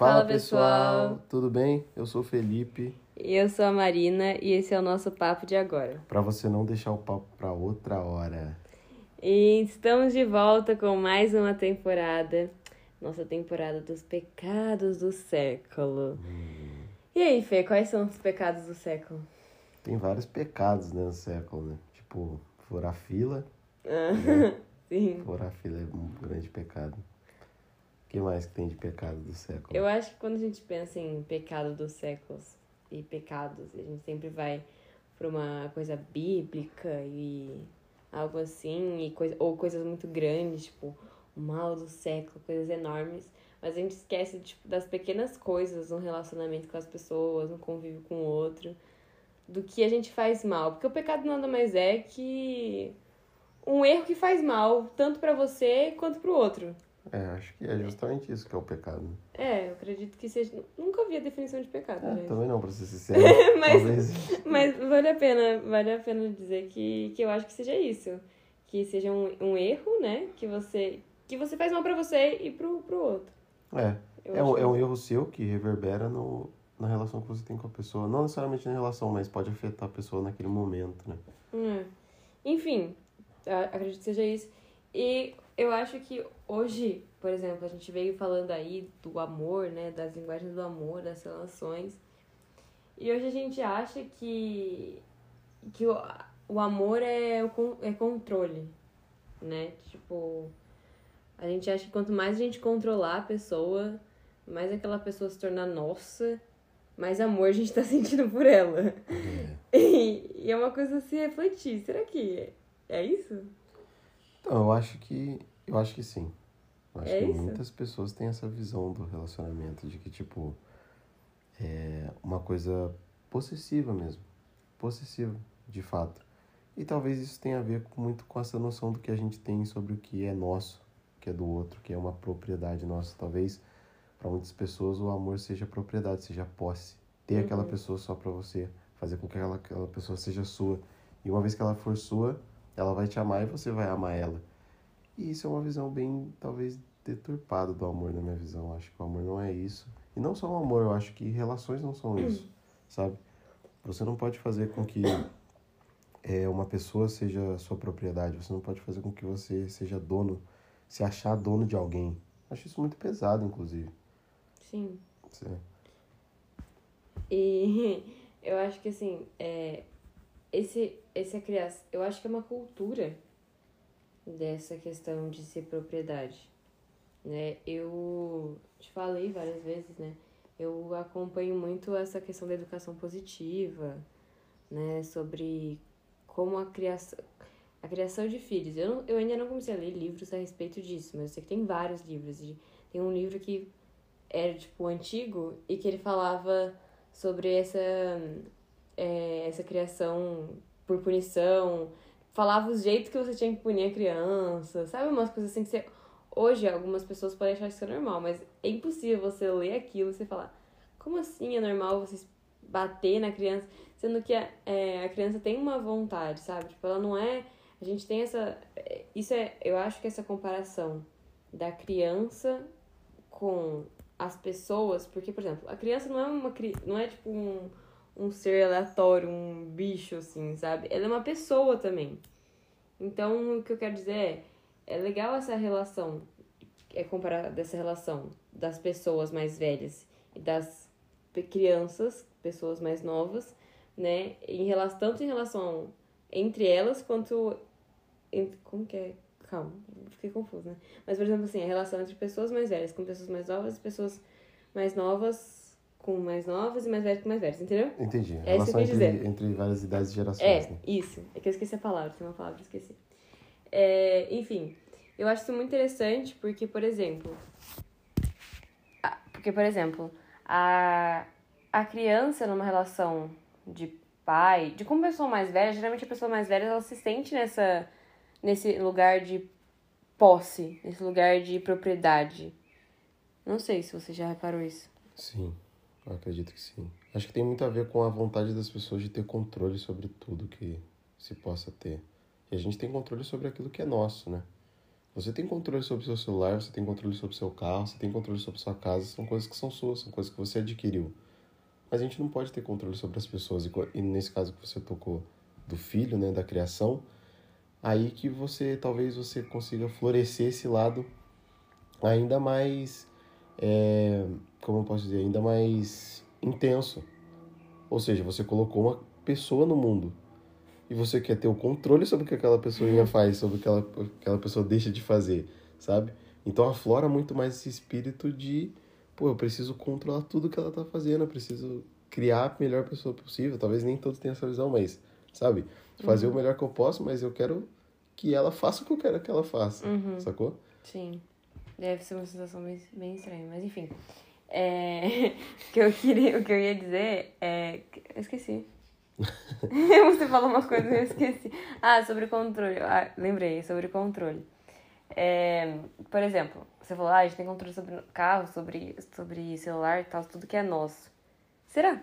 Fala, pessoal. Tudo bem? Eu sou o Felipe. E eu sou a Marina e esse é o nosso papo de agora. Para você não deixar o papo para outra hora. E estamos de volta com mais uma temporada. Nossa temporada dos pecados do século. Hum. E aí, Fê, quais são os pecados do século? Tem vários pecados né, no século, né? Tipo, furar fila. Ah, né? sim. Furar fila é um grande pecado. Que mais que tem de pecado do século? Eu acho que quando a gente pensa em pecado dos séculos e pecados, a gente sempre vai para uma coisa bíblica e algo assim, e coisa, ou coisas muito grandes, tipo o mal do século, coisas enormes. Mas a gente esquece tipo, das pequenas coisas no relacionamento com as pessoas, no convívio com o outro, do que a gente faz mal. Porque o pecado nada mais é que um erro que faz mal, tanto para você quanto para o outro. É, acho que é justamente isso que é o pecado. É, eu acredito que seja. Nunca vi a definição de pecado. É, né? também não, pra ser sincero. mas, talvez... mas vale a pena, vale a pena dizer que, que eu acho que seja isso. Que seja um, um erro, né? Que você, que você faz mal para você e pro, pro outro. É. é um, é um erro seu que reverbera no, na relação que você tem com a pessoa. Não necessariamente na relação, mas pode afetar a pessoa naquele momento, né? É. Enfim, acredito que seja isso. E eu acho que hoje, por exemplo, a gente veio falando aí do amor, né? Das linguagens do amor, das relações. E hoje a gente acha que, que o, o amor é, o, é controle, né? Tipo, a gente acha que quanto mais a gente controlar a pessoa, mais aquela pessoa se tornar nossa, mais amor a gente tá sentindo por ela. É. E, e é uma coisa a se refletir. Será que é isso? Então, eu acho que. Eu acho que sim. Eu acho É que isso? muitas pessoas têm essa visão do relacionamento, de que, tipo, é uma coisa possessiva mesmo. Possessiva, de fato. E talvez isso tenha a ver muito com essa noção do que a gente tem sobre o que é nosso, que é do outro, que é uma propriedade nossa. Talvez, para muitas pessoas, o amor seja propriedade, seja posse. Ter Uhum. aquela pessoa só para você, fazer com que aquela, aquela pessoa seja sua. E uma vez que ela for sua, ela vai te amar e você vai amar ela. E isso é uma visão bem, talvez, deturpada do amor, na minha visão. Eu acho que o amor não é isso. E não só o amor, eu acho que relações não são isso, sabe? Você não pode fazer com que é, uma pessoa seja sua propriedade. Você não pode fazer com que você seja dono, se achar dono de alguém. Acho isso muito pesado, inclusive. Sim. Você- E eu acho que assim, é, esse, essa criação, eu acho que é uma cultura dessa questão de ser propriedade, né? Eu te falei várias vezes, né? Eu acompanho muito essa questão da educação positiva, né? Sobre como a criação, a criação de filhos. Eu, não, eu ainda não comecei a ler livros a respeito disso, mas eu sei que tem vários livros. Tem um livro que era, tipo, antigo e que ele falava sobre essa, é, essa criação por punição. Falava os jeitos que você tinha que punir a criança, sabe? Umas coisas assim que você... Hoje, algumas pessoas podem achar isso normal, mas é impossível você ler aquilo e você falar como assim é normal você bater na criança, sendo que a, é, a criança tem uma vontade, sabe? Tipo, ela não é... A gente tem essa... é, Isso é... Eu acho que essa comparação da criança com as pessoas, porque, por exemplo, a criança não é uma não é tipo um, um ser aleatório, um bicho, assim, sabe? Ela é uma pessoa também. Então, o que eu quero dizer é, é legal essa relação, é comparar dessa relação das pessoas mais velhas e das crianças, pessoas mais novas, né? Em relação, tanto em relação entre elas quanto entre, como que é? Calma, fiquei confusa, né? Mas, por exemplo, assim, a relação entre pessoas mais velhas com pessoas mais novas pessoas mais novas com mais novas e mais velhas com mais velhas, entendeu? Entendi. É isso que eu quis entre, dizer. entre várias idades e gerações, É, né? isso. É que eu esqueci a palavra, tem uma palavra que eu esqueci. É, enfim, eu acho isso muito interessante porque, por exemplo. Porque, por exemplo, a, a criança numa relação de pai, de com pessoa mais velha, geralmente a pessoa mais velha ela se sente nessa, nesse lugar de posse, nesse lugar de propriedade. Não sei se você já reparou isso. Sim, eu acredito que sim. Acho que tem muito a ver com a vontade das pessoas de ter controle sobre tudo que se possa ter. E a gente tem controle sobre aquilo que é nosso, né? Você tem controle sobre o seu celular, você tem controle sobre o seu carro, você tem controle sobre a sua casa, são coisas que são suas, são coisas que você adquiriu. Mas a gente não pode ter controle sobre as pessoas. E nesse caso que você tocou do filho, né, da criação, aí que você talvez você consiga florescer esse lado ainda mais, é, como eu posso dizer, ainda mais intenso. Ou seja, você colocou uma pessoa no mundo e você quer ter o controle sobre o que aquela pessoa faz, sobre o que aquela, aquela pessoa deixa de fazer, sabe? Então aflora muito mais esse espírito de, pô, eu preciso controlar tudo que ela tá fazendo, eu preciso criar a melhor pessoa possível. Talvez nem todos tenham essa visão, mas, sabe? Fazer uhum. o melhor que eu posso, mas eu quero que ela faça o que eu quero que ela faça, uhum. sacou? Sim. Deve ser uma sensação bem, bem estranha, mas enfim. É, o, que eu queria, o que eu ia dizer é. Eu esqueci. Você falou uma coisa e eu esqueci. Ah, sobre controle. Ah, lembrei, sobre controle. É, por exemplo, você falou, ah, a gente tem controle sobre carro, sobre, sobre celular e tal, tudo que é nosso. Será?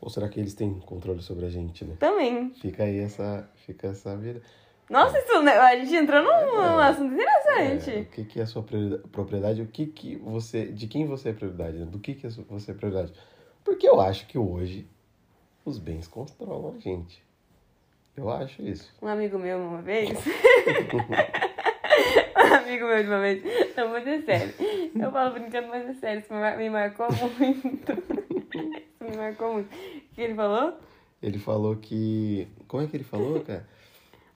Ou será que eles têm controle sobre a gente, né? Também. Fica aí essa, fica essa vida. Nossa, isso, né? a gente entrou num, é, assunto interessante. É, o que, que é a sua propriedade? O que, que você. De quem você é prioridade? Né? Do que, que você é prioridade? Porque eu acho que hoje os bens controlam a gente. Eu acho isso. Um amigo meu uma vez. um amigo meu de uma vez. Não, mas é sério. Eu falo brincando, mas é sério. Isso me marcou muito. isso me marcou muito. O que ele falou? Ele falou que. Como é que ele falou, cara?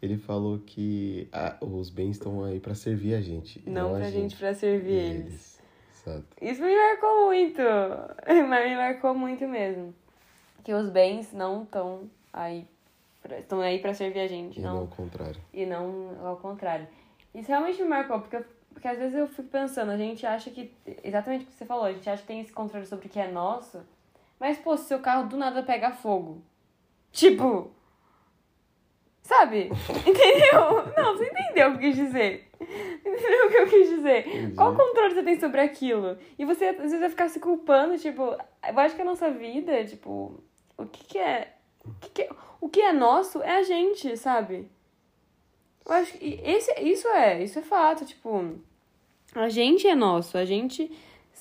Ele falou que ah, os bens estão aí para servir a gente. Não, não pra gente, gente para servir eles. eles. Exato. Isso me marcou muito. Mas me marcou muito mesmo que os bens não estão aí estão aí para servir a gente, e não, não ao contrário. E não ao contrário. Isso realmente me marcou, porque, porque às vezes eu fico pensando, a gente acha que, exatamente o que você falou, a gente acha que tem esse controle sobre o que é nosso, mas, pô, se seu carro do nada pega fogo, tipo, sabe? Entendeu? Não, você entendeu o que eu quis dizer. Entendeu o que eu quis dizer? Entendi. Qual controle você tem sobre aquilo? E você, às vezes, vai ficar se culpando, tipo, eu acho que a nossa vida, tipo, o que, que é. O que, que é, o que é nosso é a gente, sabe? Eu acho que esse, isso é, isso é fato, tipo, a gente é nosso, a gente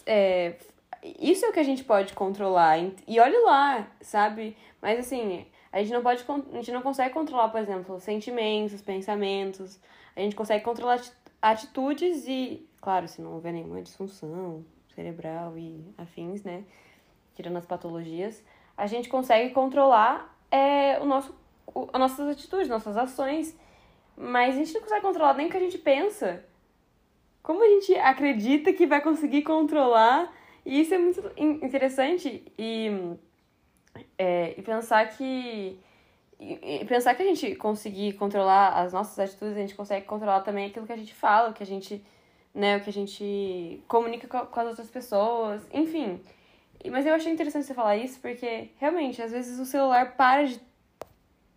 é, isso é o que a gente pode controlar. E olhe lá, sabe? Mas assim, a gente não pode a gente não consegue controlar, por exemplo, sentimentos, pensamentos. A gente consegue controlar atitudes e, claro, se não houver nenhuma disfunção cerebral e afins, né? Tirando as patologias, a gente consegue controlar é, o nosso, o, as nossas atitudes, nossas ações, mas a gente não consegue controlar nem o que a gente pensa. Como a gente acredita que vai conseguir controlar? E isso é muito interessante e, é, e pensar que e pensar que a gente conseguir controlar as nossas atitudes, a gente consegue controlar também aquilo que a gente fala, o que a gente, né, o que a gente comunica com as outras pessoas, enfim. Mas eu achei interessante você falar isso porque, realmente, às vezes o celular para de.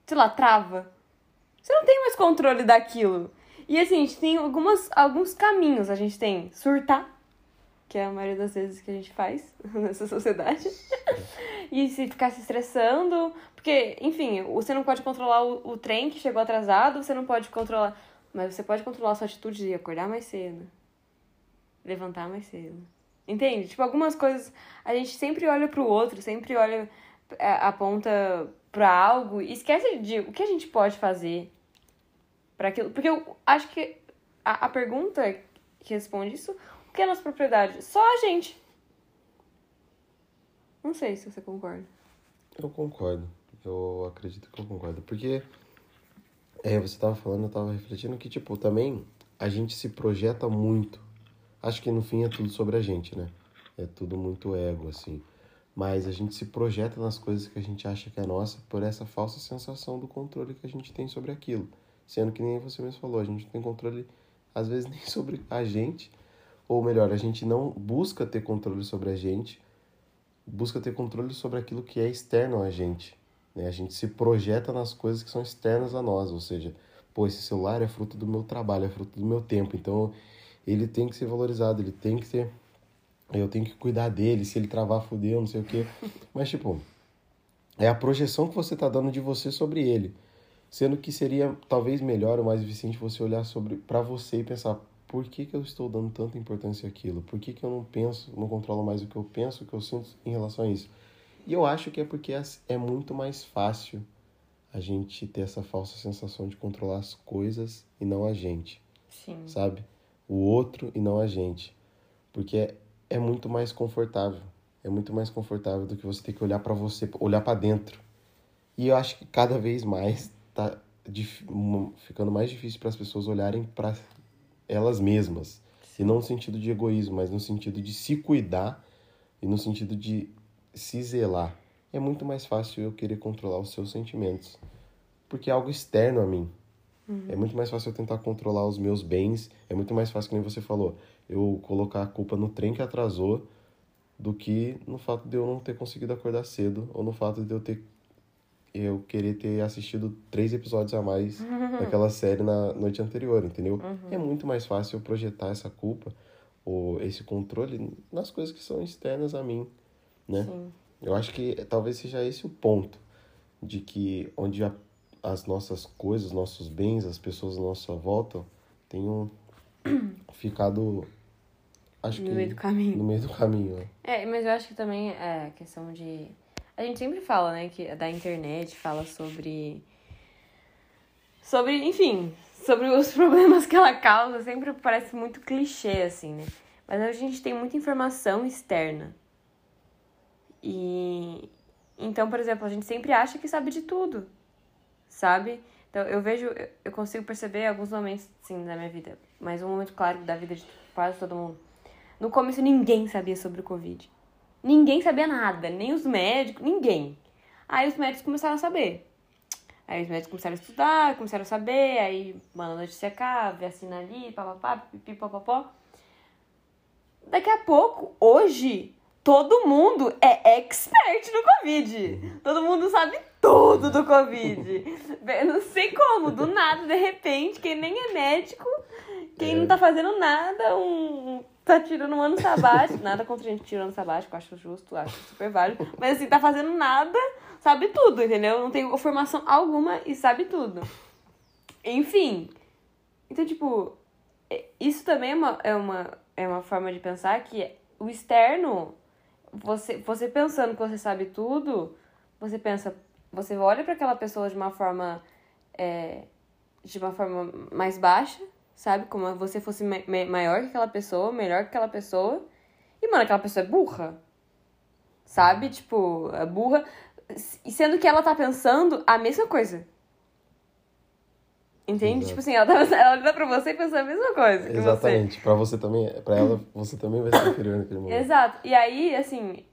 sei lá, trava. Você não tem mais controle daquilo. E assim, a gente tem algumas, alguns caminhos. A gente tem surtar, que é a maioria das vezes que a gente faz nessa sociedade. e se ficar se estressando. Porque, enfim, você não pode controlar o, o trem que chegou atrasado, você não pode controlar. Mas você pode controlar a sua atitude de acordar mais cedo. Levantar mais cedo Entende? Tipo, algumas coisas a gente sempre olha pro outro, sempre olha, é, aponta pra algo e esquece de o que a gente pode fazer para aquilo. Porque eu acho que a, a pergunta que responde isso, o que é nossa propriedade? Só a gente. Não sei se você concorda. Eu concordo. Eu acredito que eu concordo. Porque é, você tava falando, eu tava refletindo que, tipo, também a gente se projeta muito Acho que no fim é tudo sobre a gente, né? É tudo muito ego, assim. Mas a gente se projeta nas coisas que a gente acha que é nossa por essa falsa sensação do controle que a gente tem sobre aquilo. Sendo que nem você mesmo falou, a gente não tem controle, às vezes, nem sobre a gente. Ou melhor, a gente não busca ter controle sobre a gente, busca ter controle sobre aquilo que é externo a gente. Né? A gente se projeta nas coisas que são externas a nós, ou seja, pô, esse celular é fruto do meu trabalho, é fruto do meu tempo, então ele tem que ser valorizado, ele tem que ser. Eu tenho que cuidar dele, se ele travar, fudeu, não sei o quê. Mas, tipo, é a projeção que você tá dando de você sobre ele. Sendo que seria talvez melhor ou mais eficiente você olhar sobre para você e pensar por que, que eu estou dando tanta importância àquilo? Por que, que eu não penso, não controlo mais o que eu penso, o que eu sinto em relação a isso? E eu acho que é porque é muito mais fácil a gente ter essa falsa sensação de controlar as coisas e não a gente. Sim. Sabe? O outro e não a gente. Porque é, é muito mais confortável. É muito mais confortável do que você ter que olhar para você, olhar para dentro. E eu acho que cada vez mais tá ficando mais difícil para as pessoas olharem para elas mesmas. E não no sentido de egoísmo, mas no sentido de se cuidar e no sentido de se zelar. É muito mais fácil eu querer controlar os seus sentimentos, porque é algo externo a mim. Uhum. É muito mais fácil eu tentar controlar os meus bens, é muito mais fácil, como você falou, eu colocar a culpa no trem que atrasou do que no fato de eu não ter conseguido acordar cedo ou no fato de eu ter eu querer ter assistido três episódios a mais daquela série na noite anterior, entendeu? Uhum. É muito mais fácil eu projetar essa culpa ou esse controle nas coisas que são externas a mim, né? Sim. Eu acho que talvez seja esse o ponto de que onde a, as nossas coisas, nossos bens, as pessoas à nossa volta tenham ficado acho no que meio do caminho. No meio do caminho. Né? É, mas eu acho que também é questão de a gente sempre fala, né, que da internet fala sobre. Sobre, enfim, sobre os problemas que ela causa, sempre parece muito clichê, assim, né? Mas a gente tem muita informação externa. E. Então, por exemplo, a gente sempre acha que sabe de tudo, sabe? Então, eu vejo, eu consigo perceber alguns momentos, sim, da minha vida, mas um momento claro da vida de quase todo mundo. No começo, ninguém sabia sobre o Covid. Ninguém sabia nada, nem os médicos, ninguém. Aí os médicos começaram a saber. Aí os médicos começaram a estudar, começaram a saber, aí manda notícia cá, vacina ali, papapá, pipi, papapó. Daqui a pouco, hoje, todo mundo é expert no Covid. Todo mundo sabe tudo do Covid. Não sei como, do nada, de repente, quem nem é médico, quem é. não tá fazendo nada, um tá tirando um ano sabático, nada contra a gente tirando sabático, acho justo, acho super válido. Mas assim, tá fazendo nada, sabe tudo, entendeu? Não tem formação alguma e sabe tudo. Enfim. Então, tipo, é, isso também é uma, é uma, é uma forma de pensar que o externo, você, você pensando que você sabe tudo, você pensa, você olha para aquela pessoa de uma forma. É, de uma forma mais baixa, sabe? Como se você fosse maior que aquela pessoa, melhor que aquela pessoa. E, mano, aquela pessoa é burra. Sabe? Tipo, é burra. E sendo que ela tá pensando a mesma coisa. Entende? Exato. Tipo assim, ela, tá, ela olha pra você e pensa a mesma coisa. Exatamente. Você. Pra você também, pra ela, você também vai ser inferior naquele momento. Exato. E aí, assim.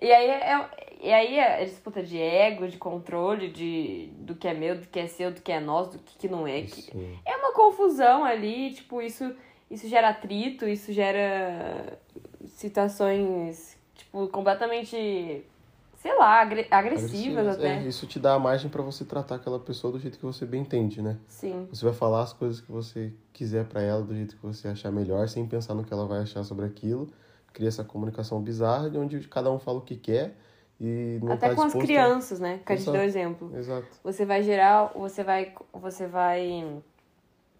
E aí é, e aí é disputa de ego, de controle, de do que é meu, do que é seu, do que é nosso, do que, que não é. Que é confusão ali, tipo, isso, isso gera atrito, isso gera situações, tipo, completamente, sei lá, agressivas, agressivas até. É, isso te dá a margem para você tratar aquela pessoa do jeito que você bem entende, né? Sim. Você vai falar as coisas que você quiser para ela do jeito que você achar melhor, sem pensar no que ela vai achar sobre aquilo. Cria essa comunicação bizarra de onde cada um fala o que quer e não Até tá com as crianças, né? Que a gente deu exemplo. Exato. Você vai gerar, você vai, você vai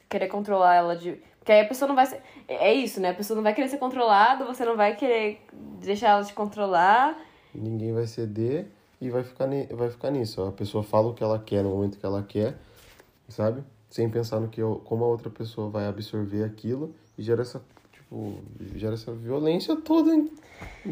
querer controlar ela de. Porque aí a pessoa não vai ser. É isso, né? A pessoa não vai querer ser controlada, você não vai querer deixar ela te controlar. Ninguém vai ceder e vai ficar, ni... vai ficar nisso. A pessoa fala o que ela quer no momento que ela quer, sabe? Sem pensar no que eu... como a outra pessoa vai absorver aquilo e gera essa tipo, gera essa violência toda em,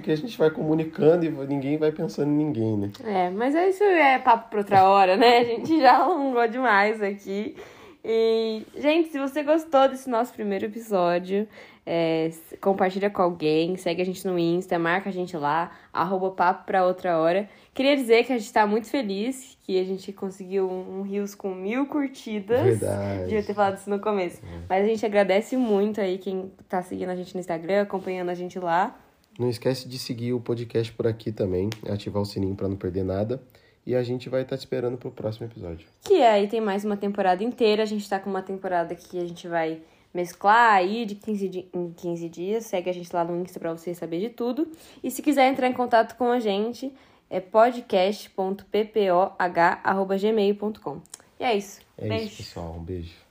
que a gente vai comunicando e ninguém vai pensando em ninguém, né? É, mas isso é papo para outra hora, né? A gente já alongou demais aqui. E, gente, se você gostou desse nosso primeiro episódio, é, compartilha com alguém, segue a gente no Insta, marca a gente lá, arroba papo pra outra hora. Queria dizer que a gente tá muito feliz que a gente conseguiu um, Rios com mil curtidas. Verdade. Devia ter falado isso no começo. É. Mas a gente agradece muito aí quem tá seguindo a gente no Instagram, acompanhando a gente lá. Não esquece de seguir o podcast por aqui também, ativar o sininho para não perder nada. E a gente vai estar tá te esperando pro próximo episódio. Que aí tem mais uma temporada inteira. A gente tá com uma temporada que a gente vai mesclar aí de 15 di em 15 dias. Segue a gente lá no Insta pra você saber de tudo. E se quiser entrar em contato com a gente, é podcast.ppoh.gmail.com. E é isso. É Beijo. isso, pessoal. Um beijo.